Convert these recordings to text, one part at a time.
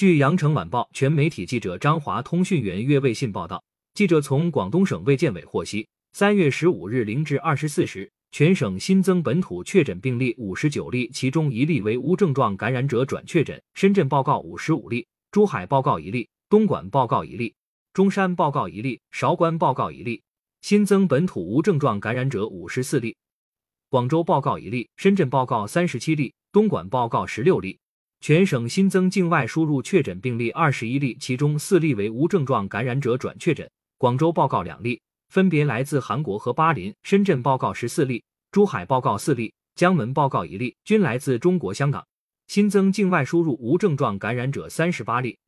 据羊城晚报全媒体记者张华通讯员岳卫信报道，记者从广东省卫健委获悉，三月十五日零至二十四时，全省新增本土确诊病例五十九例，其中一例为无症状感染者转确诊。深圳报告五十五例，珠海报告一例，东莞报告一例，中山报告一例，韶关报告一例。新增本土无症状感染者五十四例，广州报告一例，深圳报告三十七例，东莞报告十六例。全省新增境外输入确诊病例二十一例，其中四例为无症状感染者转确诊。广州报告两例，分别来自韩国和巴林。深圳报告十四例，珠海报告四例，江门报告一例，均来自中国香港。新增境外输入无症状感染者三十八例。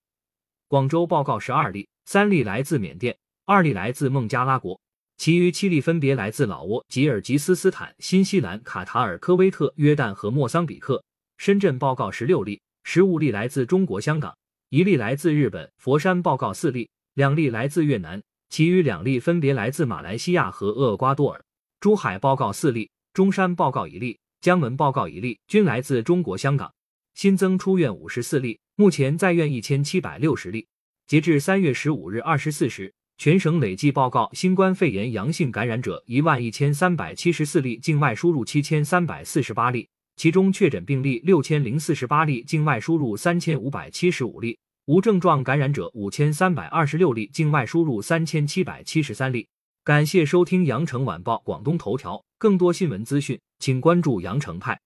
广州报告十二例，三例来自缅甸，二例来自孟加拉国，其余七例分别来自老挝、吉尔吉斯斯坦、新西兰、卡塔尔、科威特、约旦和莫桑比克。深圳报告十六例，十五例来自中国香港，一例来自日本。佛山报告四例，两例来自越南，其余两例分别来自马来西亚和厄瓜多尔。珠海报告四例，中山报告一例，江门报告一例，均来自中国香港。新增出院五十四例，目前在院一千七百六十例。截至三月十五日二十四时，全省累计报告新冠肺炎阳性感染者一万一千三百七十四例，境外输入七千三百四十八例。其中确诊病例六千零四十八例，境外输入三千五百七十五例；无症状感染者五千三百二十六例，境外输入三千七百七十三例。感谢收听羊城晚报广东头条，更多新闻资讯，请关注羊城派。